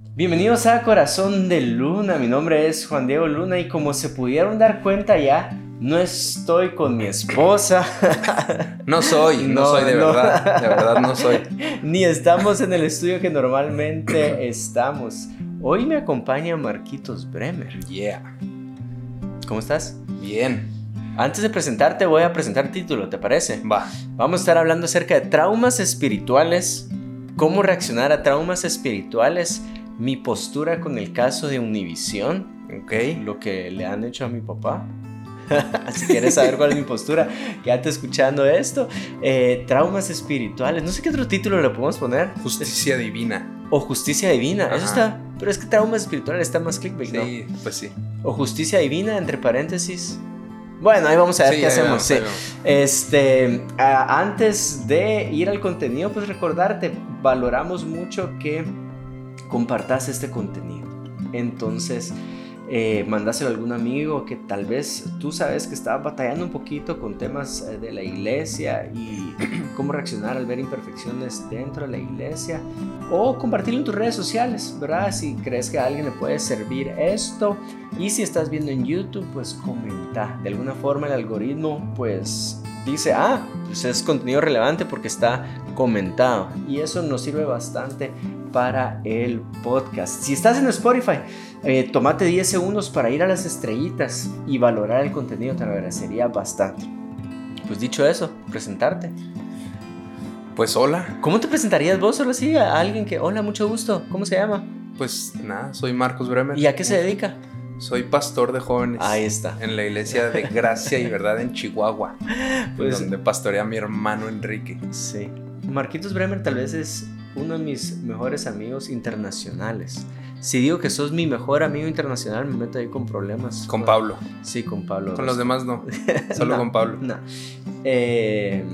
Bienvenidos a Corazón de Luna, mi nombre es Juan Diego Luna y como se pudieron dar cuenta ya, no estoy con mi esposa. No soy, no, soy de verdad, de verdad no soy. Ni estamos en el estudio que normalmente estamos. Hoy me acompaña Marquitos Bremer. Yeah. ¿Cómo estás? Bien. Antes de presentarte voy a presentar el título, ¿te parece? Va. Vamos a estar hablando acerca de traumas espirituales, cómo reaccionar a traumas espirituales, mi postura con el caso de Univisión, Ok. lo que le han hecho a mi papá. si quieres saber cuál es mi postura, quédate escuchando esto. Eh, traumas espirituales, no sé qué otro título le podemos poner. Justicia divina. O justicia divina, eso está. Pero es que traumas espirituales está más clickbait, ¿no? Sí, pues sí. O justicia divina, entre paréntesis. Bueno, ahí vamos a ver Sí, qué hacemos. vamos, sí. Este, a- antes de ir al contenido, pues recordarte, valoramos mucho que compartas este contenido. Entonces, eh, mandáselo a algún amigo que tal vez tú sabes que está batallando un poquito con temas eh, de la iglesia y cómo reaccionar al ver imperfecciones dentro de la iglesia. O compartirlo en tus redes sociales, ¿verdad? Si crees que a alguien le puede servir esto. Y si estás viendo en YouTube, pues comenta. De alguna forma el algoritmo pues dice, ah, pues es contenido relevante porque está comentado. Y eso nos sirve bastante para el podcast. Si estás en Spotify, eh, tomate 10 segundos para ir a las estrellitas y valorar el contenido, te lo agradecería bastante. Pues dicho eso, presentarte. Pues hola. ¿Cómo te presentarías vos solo así a alguien que, hola, mucho gusto, ¿cómo se llama? Pues nada, soy Marcos Bremer. ¿Y a qué se dedica? Soy pastor de jóvenes. Ahí está. En la iglesia de Gracia y Verdad en Chihuahua. Pues- donde pastorea mi hermano Enrique. Sí. Marquitos Bremer tal vez es uno de mis mejores amigos internacionales. Si digo que sos mi mejor amigo internacional, me meto ahí con problemas. Con Pablo. Sí, con Pablo. Con los demás no. Solo No, con Pablo. No. Eh,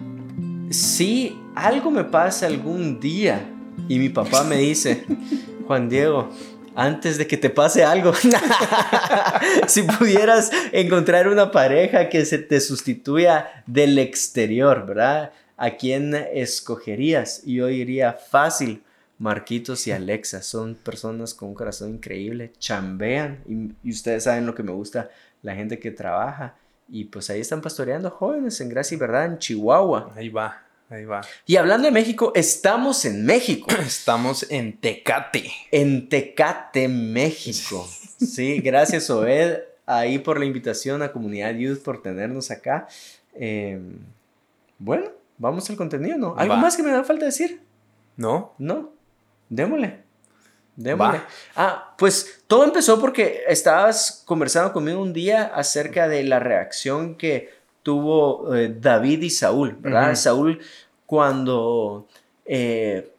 si algo me pasa algún día y mi papá me dice, Juan Diego, antes de que te pase algo, si pudieras encontrar una pareja que se te sustituya del exterior, ¿verdad? ¿A quién escogerías? Y yo diría fácil. Marquitos y Alexa son personas con un corazón increíble, chambean y, y ustedes saben lo que me gusta, la gente que trabaja y pues ahí están pastoreando jóvenes en Gracia y Verdad en Chihuahua. Ahí va, ahí va. Y hablando de México, estamos en México, Estamos en Tecate. en Tecate, México. Sí, gracias Obed ahí por la invitación a Comunidad Youth por tenernos acá. Eh, bueno, vamos al contenido, ¿no? ¿Algo Va. más que me da falta decir? ¿No? No, démosle. Démosle. Va. Ah, pues todo empezó porque estabas conversando conmigo un día acerca de la reacción que tuvo eh, David y Saúl, ¿verdad? Saúl cuando eh,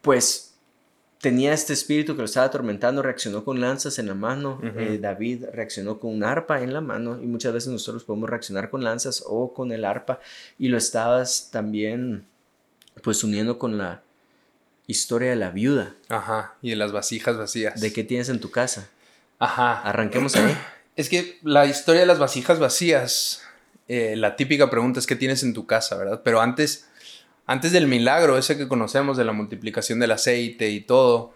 pues tenía este espíritu que lo estaba atormentando, reaccionó con lanzas en la mano, eh, David reaccionó con un arpa en la mano y muchas veces nosotros podemos reaccionar con lanzas o con el arpa y lo estabas también pues uniendo con la historia de la viuda. Ajá. Y de las vasijas vacías. ¿De qué tienes en tu casa? Ajá. Arranquemos ahí. Es que la historia de las vasijas vacías, eh, la típica pregunta es qué tienes en tu casa, ¿verdad? Pero antes, antes del milagro, ese que conocemos de la multiplicación del aceite y todo,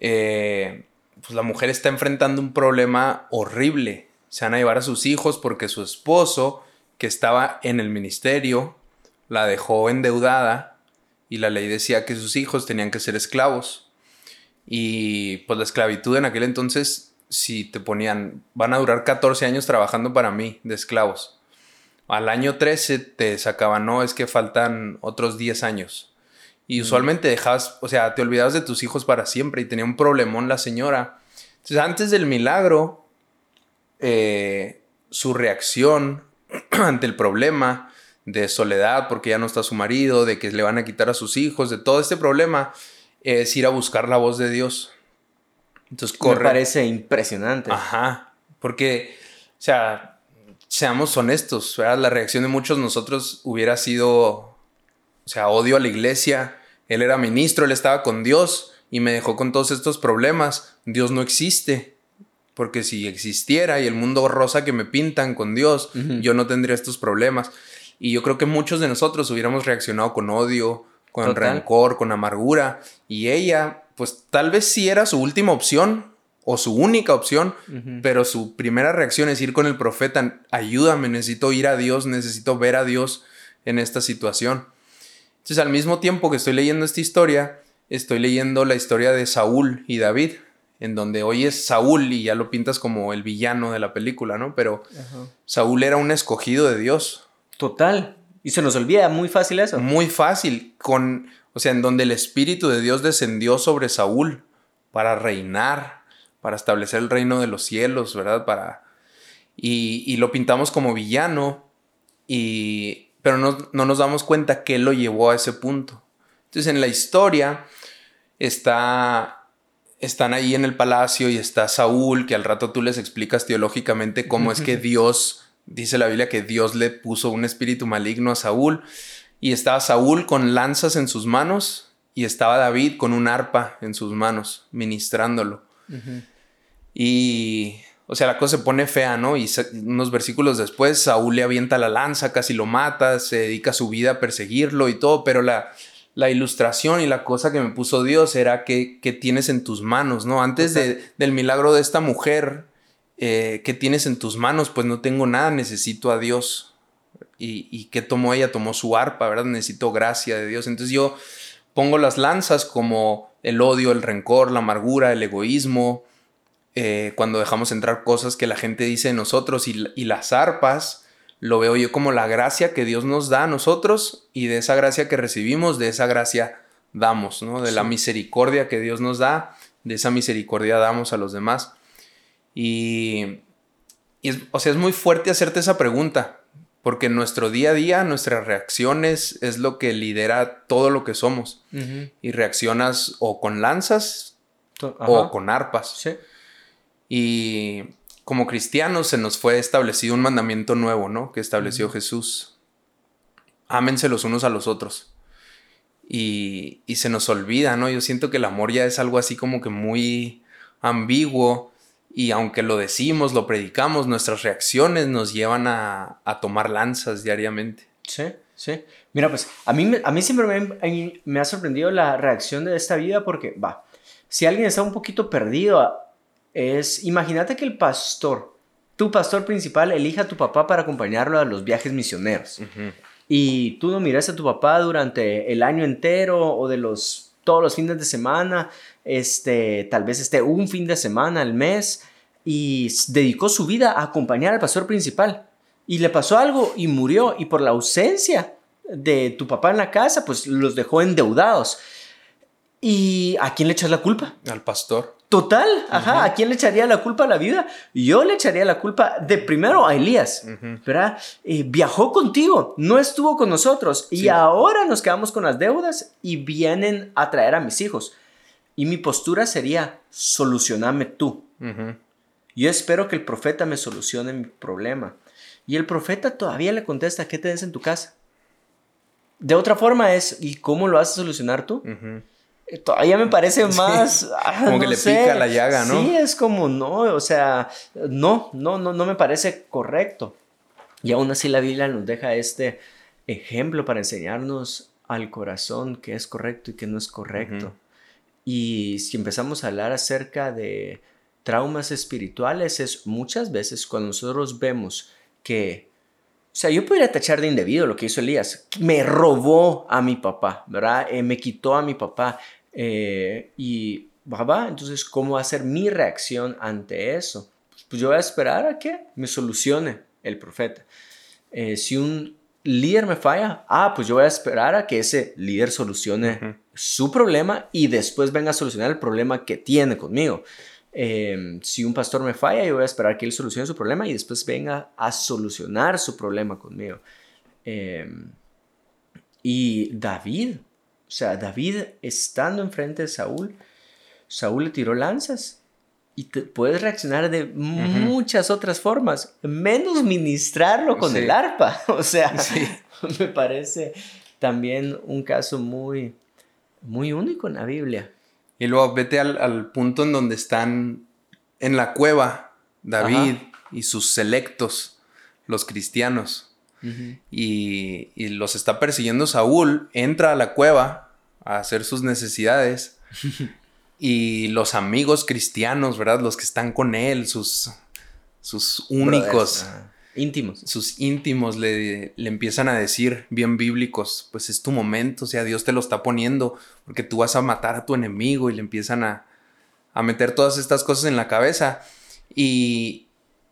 eh, pues la mujer está enfrentando un problema horrible. Se van a llevar a sus hijos porque su esposo, que estaba en el ministerio, la dejó endeudada y la ley decía que sus hijos tenían que ser esclavos. Y pues la esclavitud en aquel entonces, si te ponían, van a durar 14 años trabajando para mí de esclavos. Al año 13 te sacaban, no, es que faltan otros 10 años. Y usualmente dejabas, o sea, te olvidabas de tus hijos para siempre y tenía un problemón la señora. Entonces, antes del milagro, eh, su reacción ante el problema de soledad, porque ya no está su marido, de que le van a quitar a sus hijos, de todo este problema, es ir a buscar la voz de Dios. Entonces Me corre. parece impresionante. Ajá. Porque, o sea, seamos honestos, ¿verdad? La reacción de muchos de nosotros hubiera sido, o sea, odio a la iglesia. Él era ministro, él estaba con Dios y me dejó con todos estos problemas. Dios no existe. Porque si existiera y el mundo rosa que me pintan con Dios, yo no tendría estos problemas. Y yo creo que muchos de nosotros hubiéramos reaccionado con odio, con rencor, con amargura. Y ella, pues tal vez sí era su última opción o su única opción, pero su primera reacción es ir con el profeta, ayúdame, necesito ir a Dios, necesito ver a Dios en esta situación. Entonces al mismo tiempo que estoy leyendo esta historia, estoy leyendo la historia de Saúl y David, en donde hoy es Saúl y ya lo pintas como el villano de la película, ¿no? Pero Saúl era un escogido de Dios. Total. Y se nos olvida muy fácil eso. Muy fácil, con, o sea, en donde el Espíritu de Dios descendió sobre Saúl para reinar, para establecer el reino de los cielos, ¿verdad? Para, y, lo pintamos como villano, y, pero no, no nos damos cuenta que lo llevó a ese punto. Entonces en la historia está están ahí en el palacio y está Saúl, que al rato tú les explicas teológicamente cómo es que Dios, dice la Biblia que Dios le puso un espíritu maligno a Saúl, y estaba Saúl con lanzas en sus manos y estaba David con un arpa en sus manos, ministrándolo. Y, o sea, la cosa se pone fea, ¿no? Y unos versículos después, Saúl le avienta la lanza, casi lo mata, se dedica su vida a perseguirlo y todo, pero la, la ilustración y la cosa que me puso Dios era que, tienes en tus manos, ¿no? Antes del milagro de esta mujer, eh, que tienes en tus manos? Pues no tengo nada, necesito a Dios. Y, y ¿qué tomó ella? Tomó su arpa, ¿verdad? Necesito gracia de Dios. Entonces yo pongo las lanzas como el odio, el rencor, la amargura, el egoísmo, eh, cuando dejamos entrar cosas que la gente dice de nosotros y, y las arpas lo veo yo como la gracia que Dios nos da a nosotros y de esa gracia que recibimos, de esa gracia damos, ¿no? De la misericordia que Dios nos da, de esa misericordia damos a los demás. Y, es, o sea, es muy fuerte hacerte esa pregunta, porque nuestro día a día, nuestras reacciones es lo que lidera todo lo que somos. Y reaccionas o con lanzas o con arpas. Sí. Y como cristianos se nos fue establecido un mandamiento nuevo, ¿no? Que estableció Jesús. Ámense los unos a los otros. Y, se nos olvida, ¿no? Yo siento que el amor ya es algo así como que muy ambiguo y aunque lo decimos, lo predicamos, nuestras reacciones nos llevan a, tomar lanzas diariamente. Sí, sí. Mira, pues a mí, a mí siempre me, me ha sorprendido la reacción de esta vida porque, va, si alguien está un poquito perdido, es, imagínate que el pastor, tu pastor principal, elija a tu papá para acompañarlo a los viajes misioneros. Y tú no miras a tu papá durante el año entero o de los todos los fines de semana, este, tal vez esté un fin de semana al mes y dedicó su vida a acompañar al pastor principal. Y le pasó algo y murió y por la ausencia de tu papá en la casa, pues los dejó endeudados. ¿Y a quién le echas la culpa? Al pastor. Total, ajá. ¿A quién le echaría la culpa a la vida? Yo le echaría la culpa de primero a Elías, ¿verdad? Eh, viajó contigo, no estuvo con nosotros y ahora nos quedamos con las deudas y vienen a traer a mis hijos. Y mi postura sería, solucioname tú. Yo espero que el profeta me solucione mi problema. Y el profeta todavía le contesta, ¿qué tenés en tu casa? De otra forma es, ¿y cómo lo vas a solucionar tú? Todavía me parece más... Ah, como que le pica la llaga, ¿no? Sí, es como, no, o sea, no, no, no, no me parece correcto. Y aún así la Biblia nos deja este ejemplo para enseñarnos al corazón qué es correcto y qué no es correcto. Y si empezamos a hablar acerca de traumas espirituales, es muchas veces cuando nosotros vemos que o sea, yo podría tachar de indebido lo que hizo Elías. Me robó a mi papá, ¿verdad? Eh, me quitó a mi papá. Eh, y, va, entonces, ¿cómo va a ser mi reacción ante eso? Pues, pues, yo voy a esperar a que me solucione el profeta. Eh, si un líder me falla, ah, pues yo voy a esperar a que ese líder solucione su problema y después venga a solucionar el problema que tiene conmigo. Em, si un pastor me falla, yo voy a esperar que él solucione su problema y después venga a solucionar su problema conmigo. Em, y David, o sea, David estando enfrente de Saúl, Saúl le tiró lanzas y te, puedes reaccionar de muchas otras formas, menos ministrarlo con el arpa. O sea, me parece también un caso muy, muy único en la Biblia. Y luego vete al, punto en donde están en la cueva David y sus selectos, los cristianos y, los está persiguiendo Saúl, entra a la cueva a hacer sus necesidades. y los amigos cristianos, ¿verdad? Los que están con él, sus, sus únicos. íntimos. Sus íntimos le, le, empiezan a decir, bien bíblicos, pues es tu momento, o sea, Dios te lo está poniendo, porque tú vas a matar a tu enemigo y le empiezan a, a meter todas estas cosas en la cabeza. Y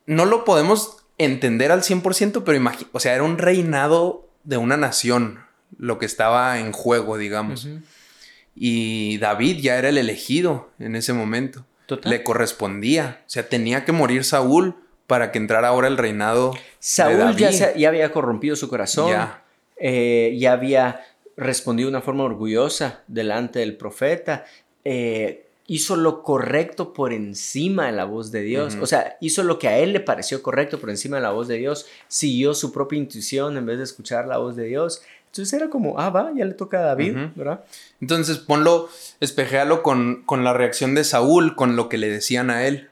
no lo podemos entender al 100%, pero o sea, era un reinado de una nación lo que estaba en juego, digamos. Y David ya era el elegido en ese momento. Le correspondía. O sea, tenía que morir Saúl para que entrara ahora el reinado. Saúl Ya, ya, había corrompido su corazón. Ya. Eh, ya había respondido de una forma orgullosa delante del profeta. Eh, hizo lo correcto por encima de la voz de Dios. O sea, hizo lo que a él le pareció correcto por encima de la voz de Dios. Siguió su propia intuición en vez de escuchar la voz de Dios. Entonces era como, ah, va, ya le toca a David, ¿verdad? Entonces ponlo, espejéalo con, con la reacción de Saúl, con lo que le decían a él.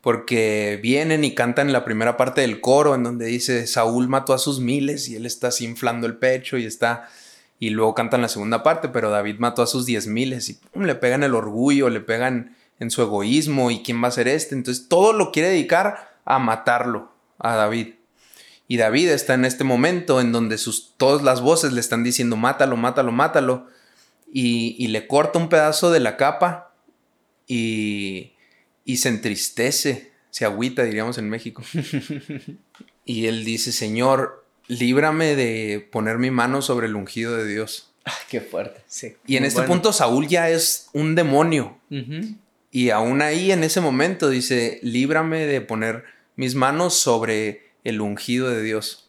Porque vienen y cantan la primera parte del coro en donde dice, Saúl mató a sus miles y él está así inflando el pecho y está... Y luego cantan la segunda parte, pero David mató a sus diez miles y le pegan el orgullo, le pegan en su egoísmo y quién va a ser este. Entonces todo lo quiere dedicar a matarlo, a David. Y David está en este momento en donde sus, todas las voces le están diciendo, mátalo, mátalo, mátalo. Y, le corta un pedazo de la capa y, y se entristece, se agüita, diríamos en México. y él dice, Señor, líbrame de poner mi mano sobre el ungido de Dios. Ah, qué fuerte, sí. Y en este punto Saúl ya es un demonio. Y aún ahí, en ese momento, dice, líbrame de poner mis manos sobre el ungido de Dios.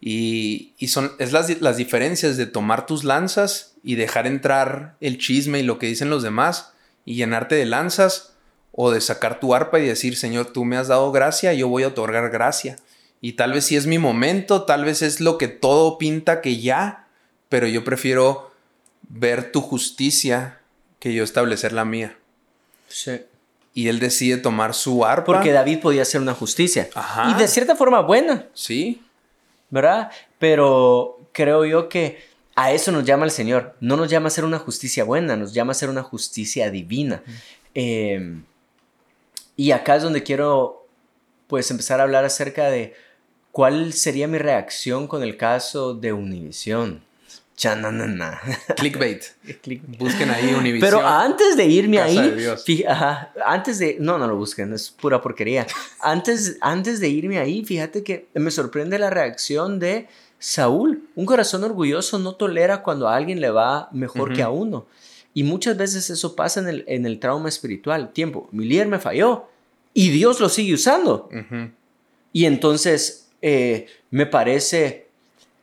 Y, son, es las, las, diferencias de tomar tus lanzas y dejar entrar el chisme y lo que dicen los demás y llenarte de lanzas o de sacar tu arpa y decir, Señor, tú me has dado gracia, yo voy a otorgar gracia. Y tal vez si es mi momento, tal vez es lo que todo pinta que ya, pero yo prefiero ver tu justicia que yo establecer la mía. Sí y él decide tomar su arpa. Porque David podía hacer una justicia. Ajá. Y de cierta forma buena. Sí. ¿Verdad? Pero creo yo que a eso nos llama el Señor. No nos llama a hacer una justicia buena, nos llama a hacer una justicia divina. Em, y acá es donde quiero pues empezar a hablar acerca de cuál sería mi reacción con el caso de Univisión. Chananana. Clickbait. Busquen ahí Univision. Pero antes de irme ahí, antes de, no, no lo busquen, es pura porquería. Antes, antes de irme ahí, fíjate que me sorprende la reacción de Saúl. Un corazón orgulloso no tolera cuando a alguien le va mejor que a uno. Y muchas veces eso pasa en el, en el trauma espiritual. Tiempo, mi líder me falló y Dios lo sigue usando. Y entonces eh, me parece,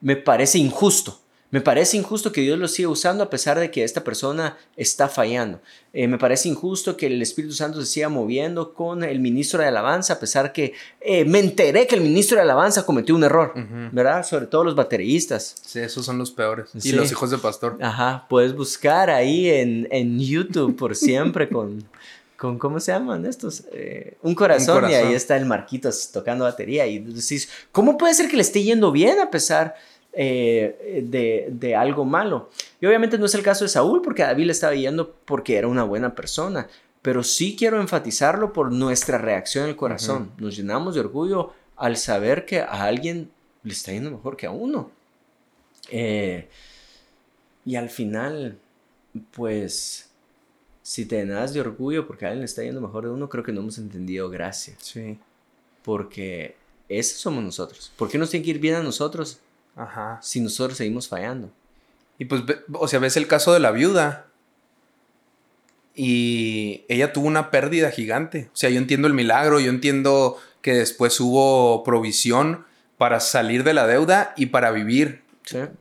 me parece injusto me parece injusto que Dios lo siga usando a pesar de que esta persona está fallando. Eh, me parece injusto que el Espíritu Santo se siga moviendo con el ministro de alabanza a pesar que eh, me enteré que el ministro de alabanza cometió un error, ¿verdad? Sobre todo los bateristas. Sí, esos son los peores. Y los hijos de pastor. Ajá, puedes buscar ahí en, en YouTube por siempre con... Con, ¿Cómo se llaman estos? Eh, un, corazón, un, corazón, y ahí está el Marquitos tocando batería y decís, ¿cómo puede ser que le esté yendo bien a pesar eh, de, algo malo. Y obviamente no es el caso de Saúl, porque David le estaba yendo porque era una buena persona, pero sí quiero enfatizarlo por nuestra reacción el corazón. Nos llenamos de orgullo al saber que a alguien le está yendo mejor que a uno. Eh, y al final, pues, si te llenas de orgullo porque a alguien le está yendo mejor de uno, creo que no hemos entendido gracia. Sí. Porque esos somos nosotros. ¿Por qué nos tiene que ir bien a nosotros? Ajá. Si nosotros seguimos fallando. Y pues, o sea, ves el caso de la viuda. Y ella tuvo una pérdida gigante. O sea, yo entiendo el milagro, yo entiendo que después hubo provisión para salir de la deuda y para vivir.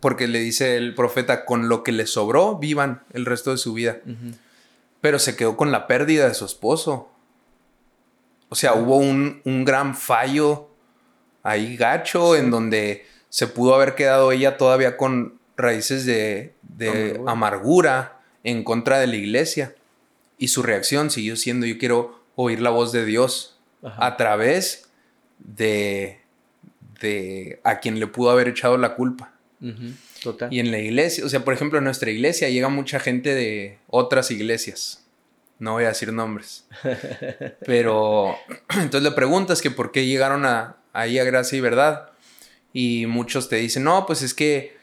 Porque le dice el profeta, con lo que le sobró, vivan el resto de su vida. Pero se quedó con la pérdida de su esposo. O sea, hubo un, un, gran fallo ahí gacho en donde se pudo haber quedado ella todavía con raíces de, amargura. en contra de la iglesia. Y su reacción siguió siendo, yo quiero oír la voz de Dios a través de, de a quien le pudo haber echado la culpa. Total. Y en la iglesia, o sea, por ejemplo, en nuestra iglesia llega mucha gente de otras iglesias. No voy a decir nombres. Pero entonces le preguntas que por qué llegaron a, ahí a Gracia y Verdad. Y muchos te dicen, no, pues es que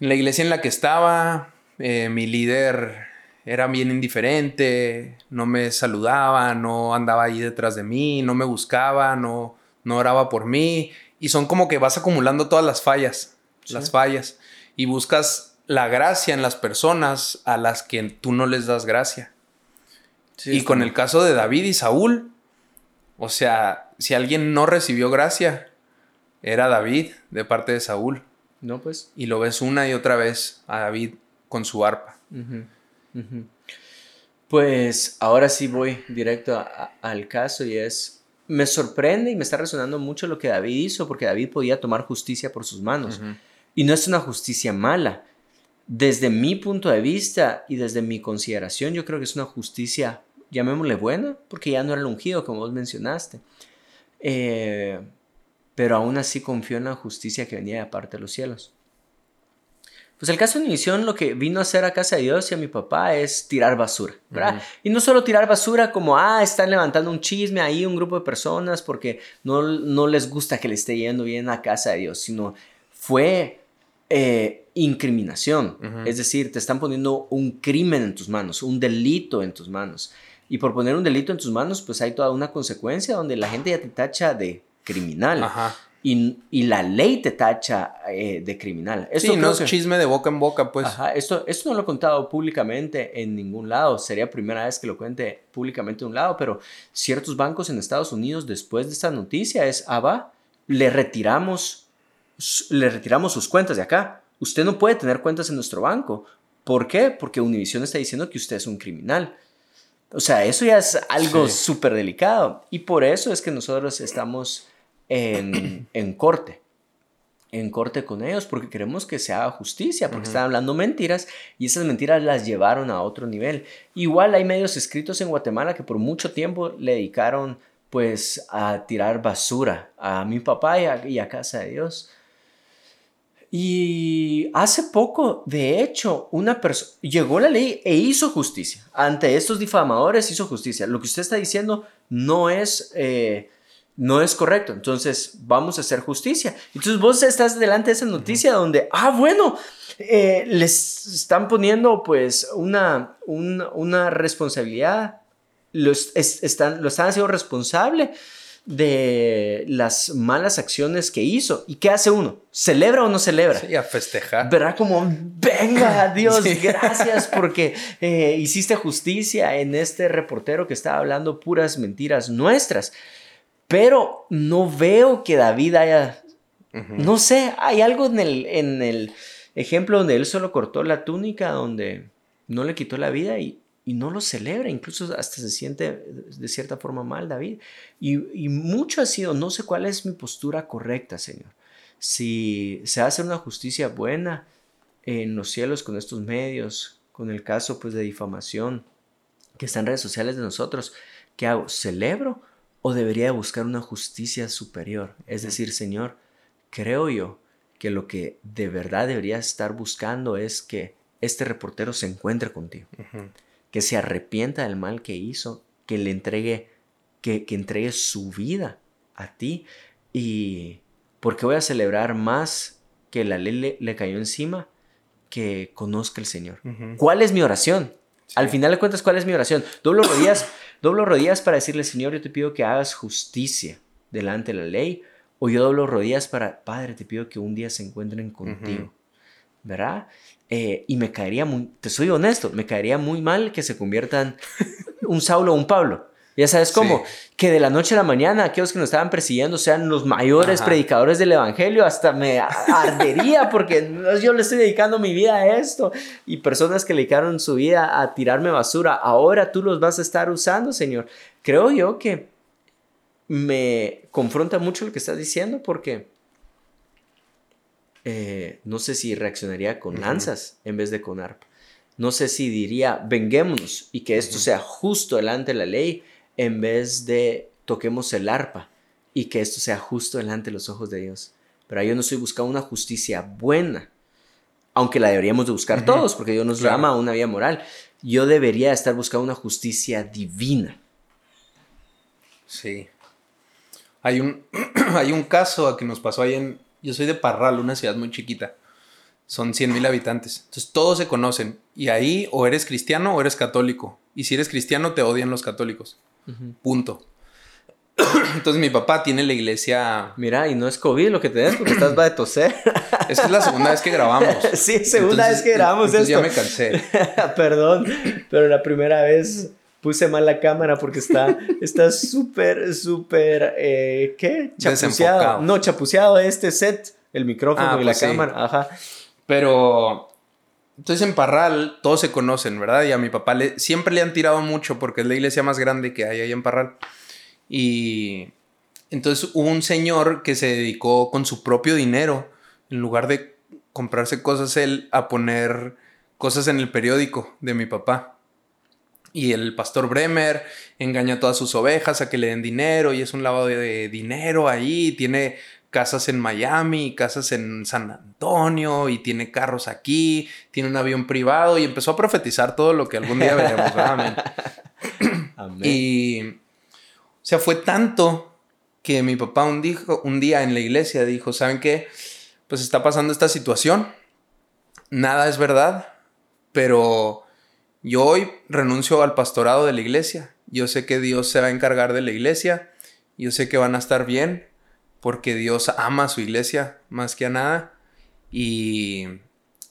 en la iglesia en la que estaba, eh, mi líder era bien indiferente, no me saludaba, no andaba ahí detrás de mí, no me buscaba, no, no oraba por mí. Y son como que vas acumulando todas las fallas, las fallas. Y buscas la gracia en las personas a las que tú no les das gracia. y con el caso de David y Saúl, o sea, si alguien no recibió gracia, era David de parte de Saúl. No, pues. Y lo ves una y otra vez a David con su arpa. Pues ahora sí voy directo al caso y es, me sorprende y me está resonando mucho lo que David hizo, porque David podía tomar justicia por sus manos. Y no es una justicia mala. Desde mi punto de vista y desde mi consideración, yo creo que es una justicia, llamémosle buena, porque ya no era el ungido, como vos mencionaste. Eh, pero aún así confío en la justicia que venía de parte de los cielos. Pues el caso de Univisión lo que vino a hacer a casa de Dios y a mi papá es tirar basura, ¿verdad? Y no solo tirar basura como, ah, están levantando un chisme ahí un grupo de personas porque no, no les gusta que le esté yendo bien a casa de Dios, sino fue eh, incriminación. Es decir, te están poniendo un crimen en tus manos, un delito en tus manos. Y por poner un delito en tus manos, pues hay toda una consecuencia donde la gente ya te tacha de criminal. Ajá. Y, la ley te tacha eh, de criminal. Esto sí, no es chisme de boca en boca, pues. Ajá, esto, esto no lo he contado públicamente en ningún lado. Sería primera vez que lo cuente públicamente en un lado, pero ciertos bancos en Estados Unidos, después de esta noticia, es, ah, va, le retiramos, le retiramos sus cuentas de acá. Usted no puede tener cuentas en nuestro banco. ¿Por qué? Porque Univision está diciendo que usted es un criminal. O sea, eso ya es algo súper delicado. Y por eso es que nosotros estamos en, corte en corte con ellos porque queremos que se haga justicia, porque están hablando mentiras y esas mentiras las llevaron a otro nivel. Igual hay medios escritos en Guatemala que por mucho tiempo le dedicaron pues a tirar basura a mi papá y a, Casa de Dios. Y hace poco, de hecho, una persona llegó la ley e hizo justicia. Ante estos difamadores hizo justicia. Lo que usted está diciendo no es... Eh, no es correcto. Entonces, vamos a hacer justicia. Entonces, vos estás delante de esa noticia donde, ah, bueno, eh, les están poniendo pues una, una responsabilidad, los, están, lo están haciendo responsable de las malas acciones que hizo. ¿Y qué hace uno? ¿Celebra o no celebra? Sí, a festejar. Verá como, venga, Dios, gracias porque eh, hiciste justicia en este reportero que estaba hablando puras mentiras nuestras. Pero no veo que David haya, no sé, hay algo en el, en el ejemplo donde él solo cortó la túnica, donde no le quitó la vida y, no lo celebra, incluso hasta se siente de cierta forma mal David. Y, y, mucho ha sido, no sé cuál es mi postura correcta, Señor. Si se hace una justicia buena en los cielos con estos medios, con el caso pues de difamación que está en redes sociales de nosotros, ¿qué hago? ¿Celebro o debería buscar una justicia superior. Es decir, Señor, creo yo que lo que de verdad debería estar buscando es que este reportero se encuentre contigo, que se arrepienta del mal que hizo, que le entregue, que, que entregue su vida a ti y porque voy a celebrar más que la ley le, cayó encima que conozca el Señor. ¿Cuál es mi oración? Al final de cuentas, ¿cuál es mi oración? Doblo rodillas Doblo rodillas para decirle, Señor, yo te pido que hagas justicia delante de la ley. O yo doblo rodillas para, Padre, te pido que un día se encuentren contigo. ¿Verdad? Eh, y me caería muy, te soy honesto, me caería muy mal que se conviertan un Saulo o un Pablo. Ya sabes cómo, que de la noche a la mañana aquellos que nos estaban persiguiendo sean los mayores predicadores del Evangelio, hasta me ardería porque yo le estoy dedicando mi vida a esto. Y personas que le dedicaron su vida a tirarme basura, ahora tú los vas a estar usando, Señor. Creo yo que me confronta mucho lo que estás diciendo porque eh, no sé si reaccionaría con lanzas en vez de con arpa. No sé si diría, venguémonos y que esto sea justo delante de la ley en vez de toquemos el arpa y que esto sea justo delante de los ojos de Dios. Pero yo no estoy buscando una justicia buena, aunque la deberíamos de buscar todos, porque Dios nos Claro. llama a una vía moral, yo debería estar buscando una justicia divina. Sí. Hay un, hay un caso que nos pasó ahí en... Yo soy de Parral, una ciudad muy chiquita. Son 100 mil habitantes. Entonces todos se conocen. Y ahí o eres cristiano o eres católico. Y si eres cristiano te odian los católicos. Punto. Entonces mi papá tiene la iglesia... Mira, y no es COVID lo que tenés porque estás va de toser. Esta es la segunda vez que grabamos. sí, segunda Entonces- vez que grabamos entonces esto. ya me cansé. Perdón, pero la primera vez puse mal la cámara porque está está súper, súper, eh, ¿qué? Chapuceado. No, chapuceado este set, el micrófono Ah, y pues la sí. cámara. Ajá. Pero entonces en Parral todos se conocen, ¿verdad? Y a mi papá le, siempre le han tirado mucho porque es la iglesia más grande que hay ahí en Parral. Y entonces hubo un señor que se dedicó con su propio dinero, en lugar de comprarse cosas él, a poner cosas en el periódico de mi papá. Y el pastor Bremer engaña a todas sus ovejas a que le den dinero y es un lavado de dinero ahí. Tiene casas en Miami, casas en San Antonio y tiene carros aquí, tiene un avión privado y empezó a profetizar todo lo que algún día veremos. Amén. Y, o sea, fue tanto que mi papá un, dijo, un día en la iglesia dijo, ¿saben qué? Pues está pasando esta situación, nada es verdad, pero yo hoy renuncio al pastorado de la iglesia. Yo sé que Dios se va a encargar de la iglesia, yo sé que van a estar bien, porque Dios ama a su iglesia más que a nada, y,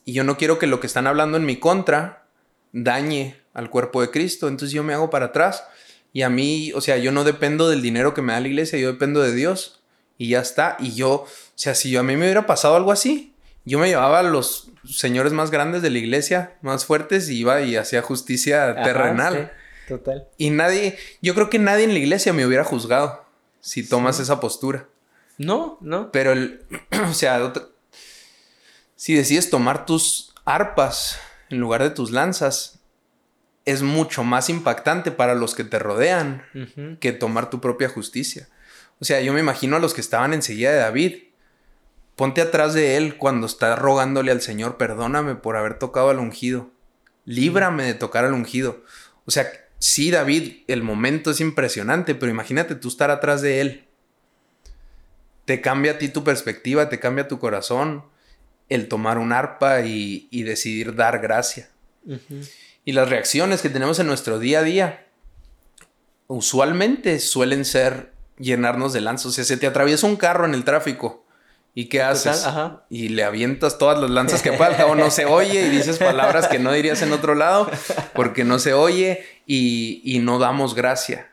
y yo no quiero que lo que están hablando en mi contra dañe al cuerpo de Cristo. Entonces yo me hago para atrás. Y a mí, o sea, yo no dependo del dinero que me da la iglesia, yo dependo de Dios. Y ya está. Y yo, o sea, si yo, a mí me hubiera pasado algo así, yo me llevaba a los señores más grandes de la iglesia, más fuertes, y iba y hacía justicia Ajá, terrenal. sí, total. Y nadie, yo creo que nadie en la iglesia me hubiera juzgado si tomas Sí. esa postura. No, no. Pero, el, o sea, otra- si decides tomar tus arpas en lugar de tus lanzas, es mucho más impactante para los que te rodean que tomar tu propia justicia. O sea, yo me imagino a los que estaban enseguida de David. Ponte atrás de él cuando está rogándole al Señor, perdóname por haber tocado al ungido. Líbrame de tocar al ungido. O sea, sí, David, el momento es impresionante, pero imagínate tú estar atrás de él. Te cambia a ti tu perspectiva, te cambia tu corazón el tomar un arpa y, y decidir dar gracia. Y las reacciones que tenemos en nuestro día a día usualmente suelen ser llenarnos de lanzas. O sea, se te atraviesa un carro en el tráfico. ¿Y qué haces? ajá. Y le avientas todas las lanzas que falta o no se oye y dices palabras que no dirías en otro lado porque no se oye y, y no damos gracia.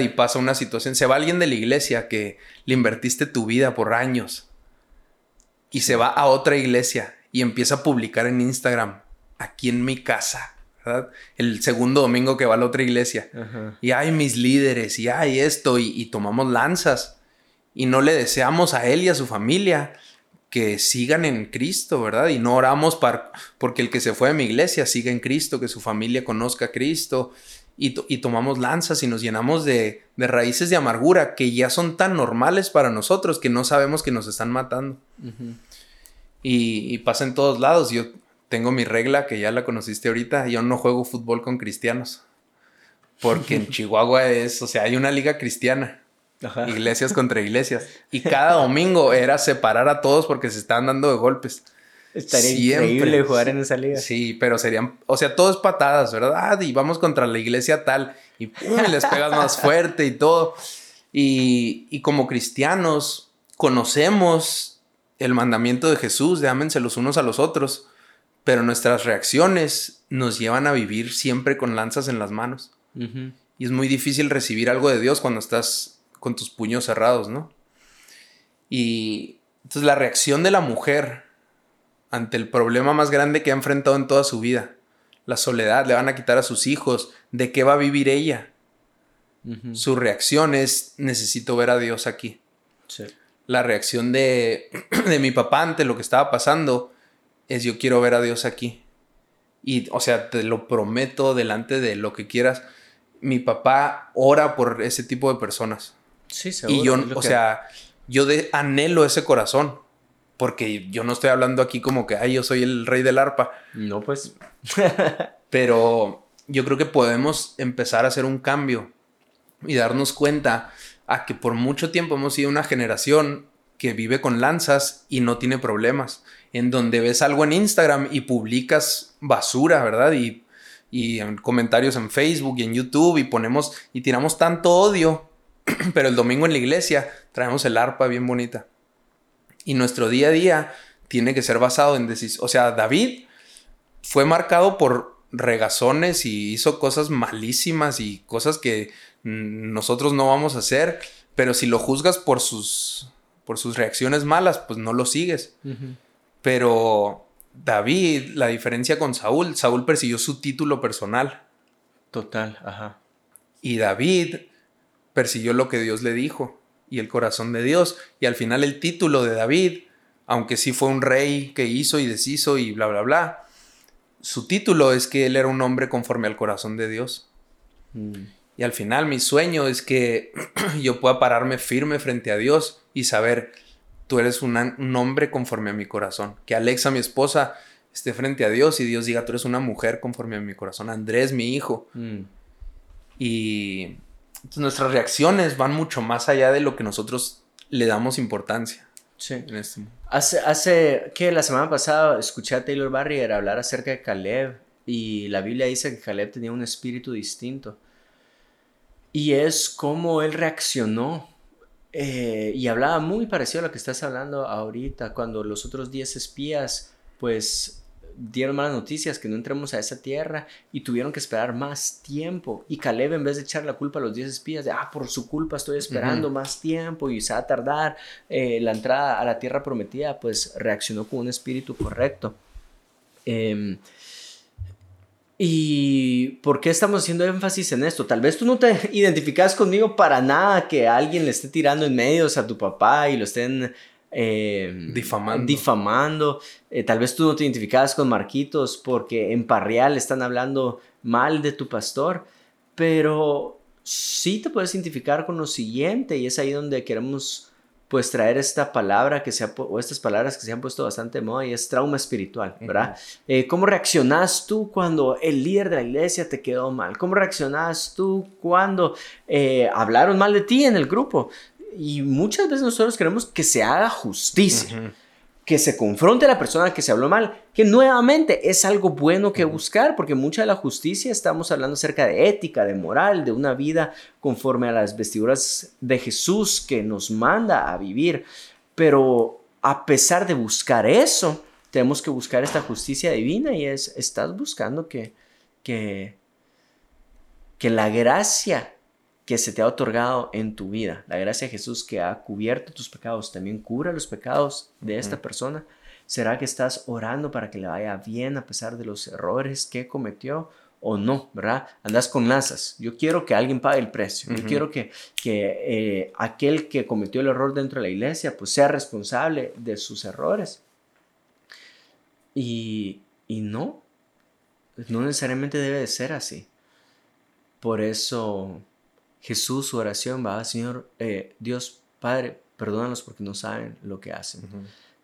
Y pasa una situación, se va alguien de la iglesia que le invertiste tu vida por años y se va a otra iglesia y empieza a publicar en Instagram, aquí en mi casa, ¿verdad? El segundo domingo que va a la otra iglesia. Ajá. Y hay mis líderes, y hay esto, y, y tomamos lanzas. Y no le deseamos a él y a su familia que sigan en Cristo, ¿verdad? Y no oramos para, porque el que se fue de mi iglesia siga en Cristo, que su familia conozca a Cristo. Y, to- y tomamos lanzas y nos llenamos de, de raíces de amargura que ya son tan normales para nosotros que no sabemos que nos están matando. Y, y pasa en todos lados. Yo tengo mi regla que ya la conociste ahorita. Yo no juego fútbol con cristianos. Porque en Chihuahua es, o sea, hay una liga cristiana. Ajá. Iglesias contra iglesias. Y cada domingo era separar a todos porque se estaban dando de golpes. Estaría Siempre. increíble jugar en esa liga. Sí, pero serían, o sea, todo es patadas, ¿verdad? Ah, y vamos contra la iglesia tal. Y pum, les pegas más fuerte y todo. Y, y como cristianos conocemos el mandamiento de Jesús de ámense los unos a los otros, pero nuestras reacciones nos llevan a vivir siempre con lanzas en las manos. Y es muy difícil recibir algo de Dios cuando estás con tus puños cerrados, ¿no? Y entonces la reacción de la mujer ante el problema más grande que ha enfrentado en toda su vida, la soledad, le van a quitar a sus hijos, ¿de qué va a vivir ella? Su reacción es, necesito ver a Dios aquí. Sí. La reacción de, de mi papá ante lo que estaba pasando es, yo quiero ver a Dios aquí. Y, o sea, te lo prometo delante de lo que quieras. Mi papá ora por ese tipo de personas. Sí, seguro. Y yo, o que- sea, yo de, anhelo ese corazón. porque yo no estoy hablando aquí como que, ay, yo soy el rey del arpa. No, pues. Pero yo creo que podemos empezar a hacer un cambio y darnos cuenta a que por mucho tiempo hemos sido una generación que vive con lanzas y no tiene problemas. En donde ves algo en Instagram y publicas basura, ¿verdad? Y, y en comentarios en Facebook y en YouTube y ponemos y tiramos tanto odio, pero el domingo en la iglesia traemos el arpa bien bonita. Y nuestro día a día tiene que ser basado en decisiones. O sea, David fue marcado por regazones y hizo cosas malísimas y cosas que nosotros no vamos a hacer, pero si lo juzgas por sus, por sus reacciones malas, pues no lo sigues. Pero David, la diferencia con Saúl, Saúl persiguió su título personal. Total, ajá. Y David persiguió lo que Dios le dijo y el corazón de Dios. Y al final el título de David, aunque sí fue un rey que hizo y deshizo y bla, bla, bla, su título es que él era un hombre conforme al corazón de Dios. Mm. Y al final mi sueño es que yo pueda pararme firme frente a Dios y saber, tú eres un hombre conforme a mi corazón. Que Alexa, mi esposa, esté frente a Dios y Dios diga, tú eres una mujer conforme a mi corazón. Andrés, mi hijo. Mm. Y nuestras reacciones van mucho más allá de lo que nosotros le damos importancia. Sí. En este hace, hace, que la semana pasada escuché a Taylor Barrier hablar acerca de Caleb y la Biblia dice que Caleb tenía un espíritu distinto. Y es como él reaccionó. Eh, y hablaba muy parecido a lo que estás hablando ahorita, cuando los otros 10 espías, pues dieron malas noticias, que no entremos a esa tierra y tuvieron que esperar más tiempo. Y Caleb, en vez de echar la culpa a los 10 espías, de, ah, por su culpa estoy esperando más tiempo y se va a tardar eh, la entrada a la tierra prometida, pues reaccionó con un espíritu correcto. Em, ¿Y por qué estamos haciendo énfasis en esto? Tal vez tú no te identificas conmigo para nada que alguien le esté tirando en medios a tu papá y lo estén eh, difamando. difamando. Eh, tal vez tú no te identificabas con Marquitos porque en Parreal están hablando mal de tu pastor, pero sí te puedes identificar con lo siguiente y es ahí donde queremos pues traer esta palabra que se ha, o estas palabras que se han puesto bastante de moda y es trauma espiritual, ¿verdad? Eh, ¿Cómo reaccionas tú cuando el líder de la iglesia te quedó mal? ¿Cómo reaccionas tú cuando hablaron mal de ti en el grupo? Y muchas veces nosotros queremos que se haga justicia, que se confronte a la persona que se habló mal, que nuevamente es algo bueno que buscar, porque mucha de la justicia estamos hablando acerca de ética, de moral, de una vida conforme a las vestiduras de Jesús que nos manda a vivir. Pero a pesar de buscar eso, tenemos que buscar esta justicia divina y es, estás buscando que, que, que la gracia que se te ha otorgado en tu vida. La gracia de Jesús que ha cubierto tus pecados, también cubra los pecados de esta persona. ¿Será que estás orando para que le vaya bien a pesar de los errores que cometió o no, verdad? Andas con lanzas. Yo quiero que alguien pague el precio. Yo quiero que, que eh, aquel que cometió el error dentro de la iglesia pues sea responsable de sus errores. Y, y no, no necesariamente debe de ser así. Por eso Jesús, su oración va, Señor, eh, Dios Padre, perdónanos porque no saben lo que hacen.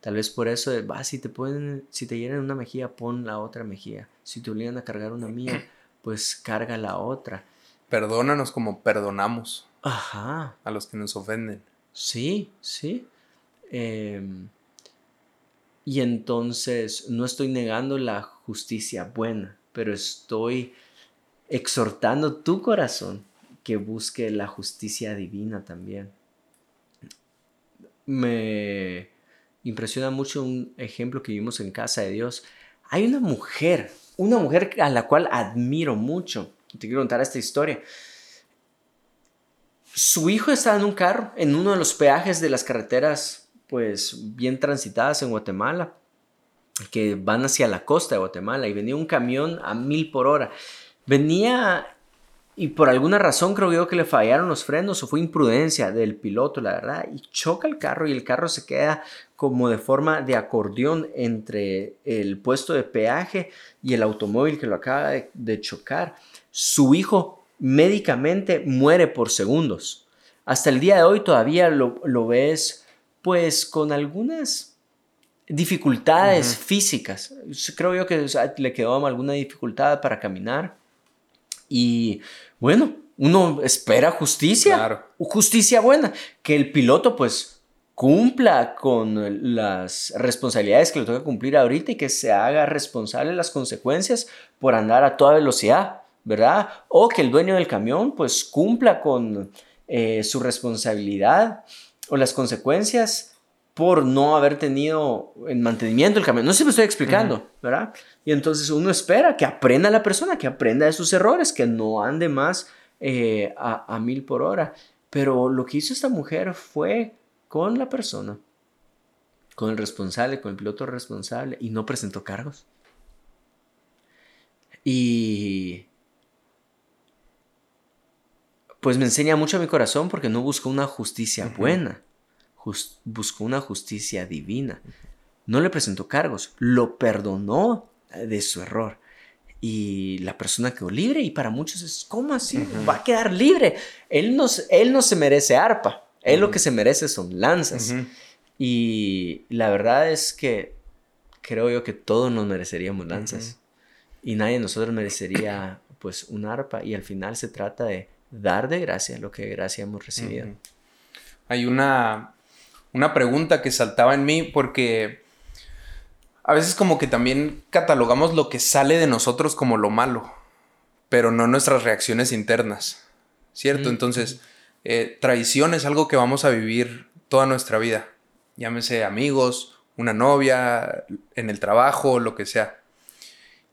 Tal vez por eso, va, si te pueden, si te llenan una mejilla, pon la otra mejilla. Si te obligan a cargar una mía, pues carga la otra. Perdónanos como perdonamos Ajá. a los que nos ofenden. Sí, sí. Em, y entonces no estoy negando la justicia buena, pero estoy exhortando tu corazón que busque la justicia divina también. Me impresiona mucho un ejemplo que vimos en casa de Dios. Hay una mujer, una mujer a la cual admiro mucho. Te quiero contar esta historia. Su hijo estaba en un carro en uno de los peajes de las carreteras, pues bien transitadas en Guatemala, que van hacia la costa de Guatemala, y venía un camión a mil por hora. Venía y por alguna razón creo yo que le fallaron los frenos o fue imprudencia del piloto, la verdad, y choca el carro y el carro se queda como de forma de acordeón entre el puesto de peaje y el automóvil que lo acaba de, chocar. Su hijo médicamente muere por segundos. Hasta el día de hoy todavía lo, lo ves pues con algunas dificultades físicas. Creo yo que le quedó alguna dificultad para caminar. Y bueno, uno espera justicia. Justicia buena. Que el piloto pues cumpla con las responsabilidades que le toca cumplir ahorita y que se haga responsable de las consecuencias por andar a toda velocidad, ¿verdad? O que el dueño del camión pues cumpla con eh, su responsabilidad o las consecuencias por no haber tenido en mantenimiento el camión. No sé si me estoy explicando, ¿verdad? Y entonces uno espera que aprenda la persona, que aprenda de sus errores, que no ande más eh, a, a mil por hora. Pero lo que hizo esta mujer fue con la persona, con el responsable, con el piloto responsable, y no presentó cargos. Y pues me enseña mucho a mi corazón porque no buscó una justicia buena buscó una justicia divina. No le presentó cargos, lo perdonó de su error. Y la persona quedó libre y para muchos es, ¿cómo así? Va a quedar libre. Él no, él no se merece arpa, él lo que se merece son lanzas. Y la verdad es que creo yo que todos nos mereceríamos lanzas. Y nadie de nosotros merecería pues un arpa. Y al final se trata de dar de gracia lo que de gracia hemos recibido. Hay una una pregunta que saltaba en mí porque a veces como que también catalogamos lo que sale de nosotros como lo malo, pero no nuestras reacciones internas, ¿cierto? Entonces, eh, traición es algo que vamos a vivir toda nuestra vida, llámese amigos, una novia, en el trabajo, lo que sea.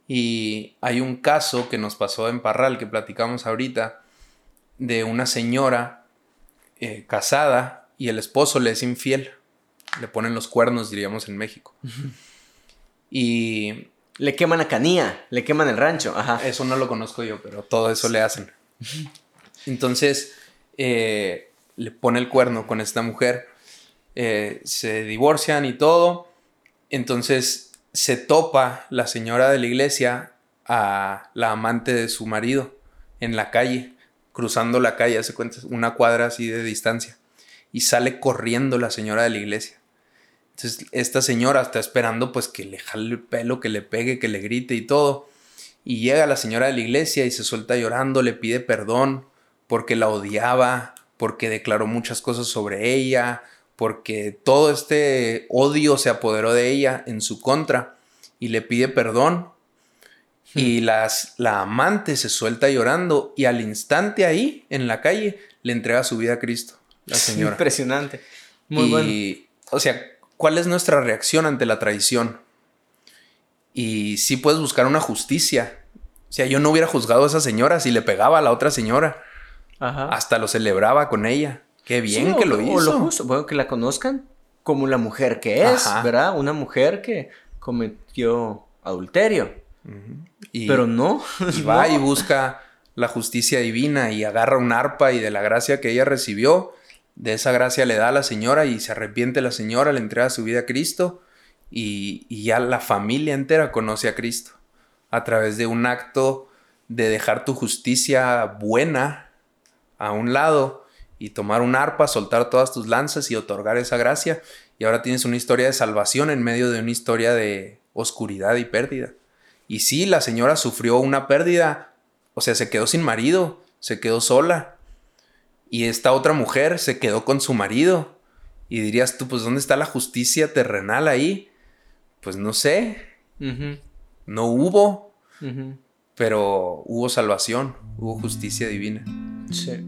Y hay un caso que nos pasó en Parral, que platicamos ahorita, de una señora eh, casada y el esposo le es infiel. Le ponen los cuernos, diríamos en México. Y... Le queman la canía, le queman el rancho. Eso no lo conozco yo, pero todo eso le hacen. Entonces, eh, le pone el cuerno con esta mujer. Eh, se divorcian y todo. Entonces, se topa la señora de la iglesia a la amante de su marido en la calle, cruzando la calle, hace cuenta, una cuadra así de distancia y sale corriendo la señora de la iglesia. Entonces esta señora está esperando pues que le jale el pelo, que le pegue, que le grite y todo. Y llega la señora de la iglesia y se suelta llorando, le pide perdón porque la odiaba, porque declaró muchas cosas sobre ella, porque todo este odio se apoderó de ella en su contra y le pide perdón. Hmm. Y las, la amante se suelta llorando y al instante ahí, en la calle, le entrega su vida a Cristo la señora. Impresionante. Muy bueno. O sea, ¿cuál es nuestra reacción ante la traición? Y si puedes buscar una justicia. O sea, yo no hubiera juzgado a esa señora si le pegaba a la otra señora. Ajá. Hasta lo celebraba con ella. Qué bien que lo hizo. O lo justo. Bueno, que la conozcan como la mujer que es, ¿verdad? Una mujer que cometió adulterio. Pero no. Y va y busca la justicia divina y agarra un arpa y de la gracia que ella recibió de esa gracia le da a la señora y se arrepiente la señora, le entrega su vida a Cristo y, ya la familia entera conoce a Cristo a través de un acto de dejar tu justicia buena a un lado y tomar un arpa, soltar todas tus lanzas y otorgar esa gracia. Y ahora tienes una historia de salvación en medio de una historia de oscuridad y pérdida. Y sí, la señora sufrió una pérdida, o sea, se quedó sin marido, se quedó sola, y esta otra mujer se quedó con su marido. Y dirías tú, pues ¿dónde está la justicia terrenal ahí? Pues no sé. No hubo. Pero hubo salvación, hubo justicia divina. Sí.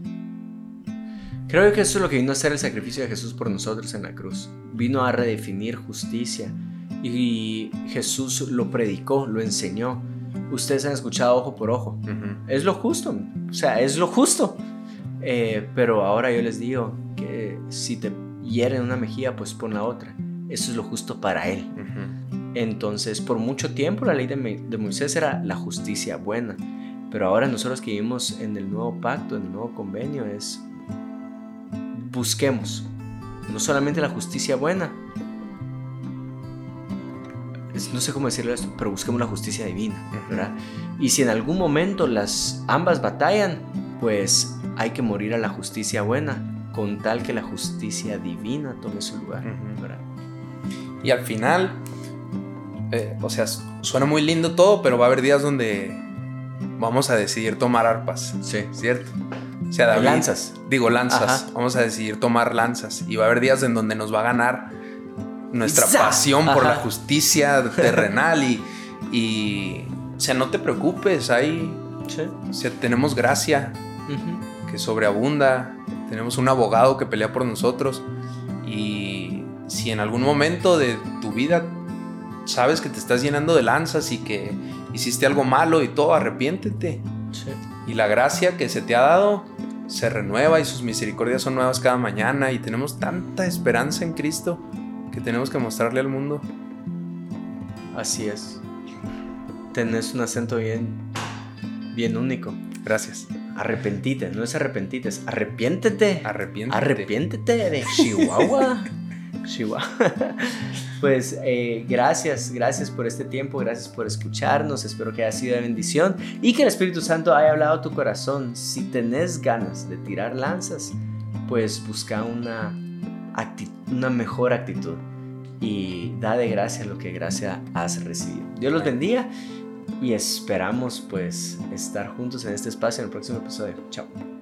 Creo que eso es lo que vino a hacer el sacrificio de Jesús por nosotros en la cruz. Vino a redefinir justicia. Y Jesús lo predicó, lo enseñó. Ustedes han escuchado ojo por ojo. Es lo justo. O sea, es lo justo. Eh, pero ahora yo les digo que si te hieren una mejilla, pues pon la otra. Eso es lo justo para él. Entonces, por mucho tiempo la ley de, de, Moisés era la justicia buena. Pero ahora nosotros que vivimos en el nuevo pacto, en el nuevo convenio, es busquemos no solamente la justicia buena, no sé cómo decirlo esto, pero busquemos la justicia divina, ¿verdad? Y si en algún momento las ambas batallan, pues hay que morir a la justicia buena con tal que la justicia divina tome su lugar. Y al final, eh, o sea, suena muy lindo todo, pero va a haber días donde vamos a decidir tomar arpas. Sí. ¿Cierto? O sea, David, lanzas. Digo lanzas. Ajá. Vamos a decidir tomar lanzas. Y va a haber días en donde nos va a ganar nuestra ¡Za! pasión por la justicia terrenal. Y, y, o sea, no te preocupes. Sí. o sea, tenemos gracia Que sobreabunda. Tenemos un abogado que pelea por nosotros. Y si en algún momento de tu vida sabes que te estás llenando de lanzas y que hiciste algo malo y todo, arrepiéntete. Sí. Y la gracia que se te ha dado se renueva y sus misericordias son nuevas cada mañana. Y tenemos tanta esperanza en Cristo que tenemos que mostrarle al mundo. Así es. Tenés un acento bien, bien único. Gracias. Arrepentite, no es arrepentite, es arrepiéntete. Arrepiéntete. Arrepiéntete de Chihuahua. Chihuahua. Pues eh, gracias, gracias por este tiempo, gracias por escucharnos, espero que haya sido de bendición y que el Espíritu Santo haya hablado a tu corazón. Si tenés ganas de tirar lanzas, pues busca una, una mejor actitud y da de gracia lo que gracia has recibido. Dios los bendiga y esperamos pues estar juntos en este espacio en el próximo episodio. Chao.